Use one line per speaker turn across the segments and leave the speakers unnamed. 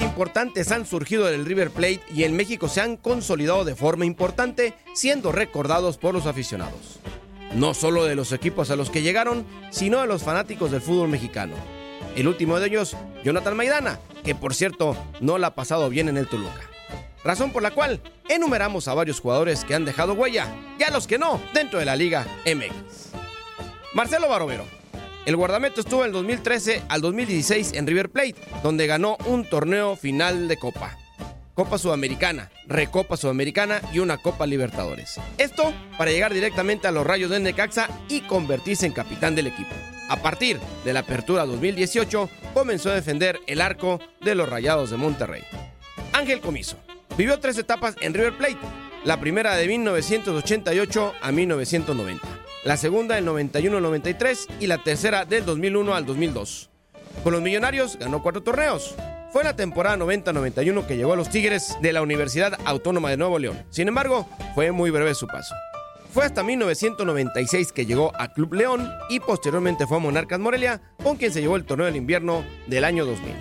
Importantes han surgido del River Plate y en México se han consolidado de forma importante, siendo recordados por los aficionados. No solo de los equipos a los que llegaron, sino de los fanáticos del fútbol mexicano. El último de ellos, Jonathan Maidana, que por cierto no la ha pasado bien en el Toluca. Razón por la cual enumeramos a varios jugadores que han dejado huella, y a los que no, dentro de la Liga MX. Marcelo Barovero. El guardameta estuvo del 2013 al 2016 en River Plate, donde ganó un torneo final de Copa. Copa Sudamericana, Recopa Sudamericana y una Copa Libertadores. Esto para llegar directamente a los rayos de Necaxa y convertirse en capitán del equipo. A partir de la apertura 2018, comenzó a defender el arco de los Rayados de Monterrey. Ángel Comiso. Vivió tres etapas en River Plate. La primera de 1988 a 1990. La segunda del 91 al 93 y la tercera del 2001 al 2002. Con los Millonarios ganó cuatro torneos. Fue la temporada 90-91 que llegó a los Tigres de la Universidad Autónoma de Nuevo León. Sin embargo, fue muy breve su paso. Fue hasta 1996 que llegó a Club León y posteriormente fue a Monarcas Morelia, con quien se llevó el torneo del invierno del año 2000.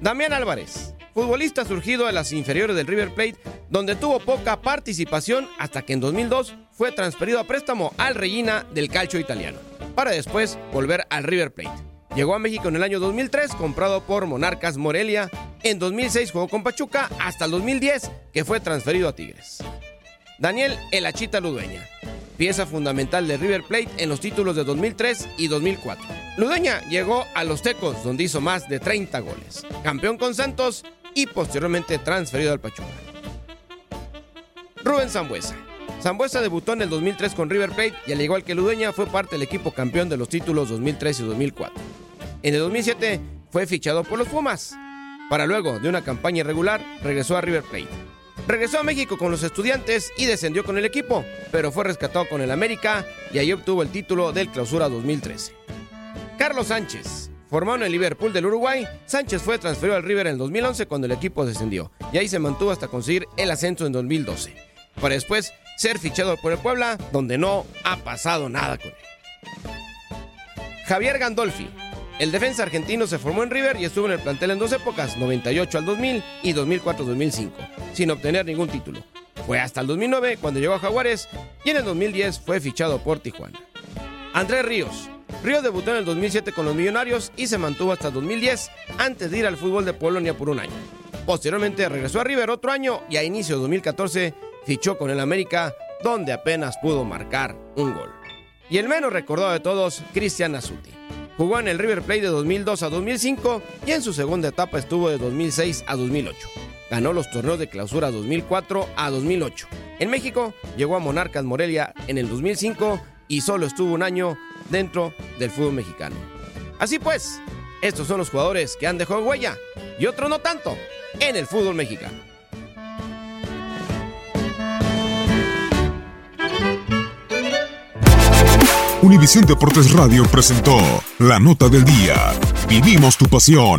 Damián Álvarez, futbolista surgido de las inferiores del River Plate, donde tuvo poca participación hasta que en 2002 fue transferido a préstamo al Regina del calcio italiano, para después volver al River Plate. Llegó a México en el año 2003, comprado por Monarcas Morelia. En 2006 jugó con Pachuca hasta el 2010, que fue transferido a Tigres. Daniel Elachita Ludueña, pieza fundamental de River Plate en los títulos de 2003 y 2004. Ludueña llegó a los Tecos, donde hizo más de 30 goles. Campeón con Santos y posteriormente transferido al Pachuca. Rubén Zambuesa. Zambuesa debutó en el 2003 con River Plate y al igual que Ludueña fue parte del equipo campeón de los títulos 2003 y 2004. En el 2007 fue fichado por los Pumas. Para luego de una campaña irregular, regresó a River Plate. Regresó a México con los estudiantes y descendió con el equipo, pero fue rescatado con el América y ahí obtuvo el título del Clausura 2013. Carlos Sánchez. Formado en el Liverpool del Uruguay, Sánchez fue transferido al River en el 2011 cuando el equipo descendió y ahí se mantuvo hasta conseguir el ascenso en 2012, para después ser fichado por el Puebla, donde no ha pasado nada con él. Javier Gandolfi. El defensa argentino se formó en River y estuvo en el plantel en dos épocas, 98 al 2000 y 2004-2005, sin obtener ningún título. Fue hasta el 2009 cuando llegó a Jaguares y en el 2010 fue fichado por Tijuana. Andrés Ríos. Río debutó en el 2007 con los Millonarios y se mantuvo hasta 2010 antes de ir al fútbol de Polonia por un año. Posteriormente regresó a River otro año y a inicio de 2014 fichó con el América, donde apenas pudo marcar un gol. Y el menos recordado de todos, Cristian Azuti. Jugó en el River Plate de 2002 a 2005 y en su segunda etapa estuvo de 2006 a 2008. Ganó los torneos de clausura 2004 a 2008. En México llegó a Monarcas Morelia en el 2005 y solo estuvo un año dentro del fútbol mexicano. Así pues, estos son los jugadores que han dejado huella y otros no tanto en el fútbol mexicano.
Univisión Deportes Radio presentó la nota del día. Vivimos tu pasión.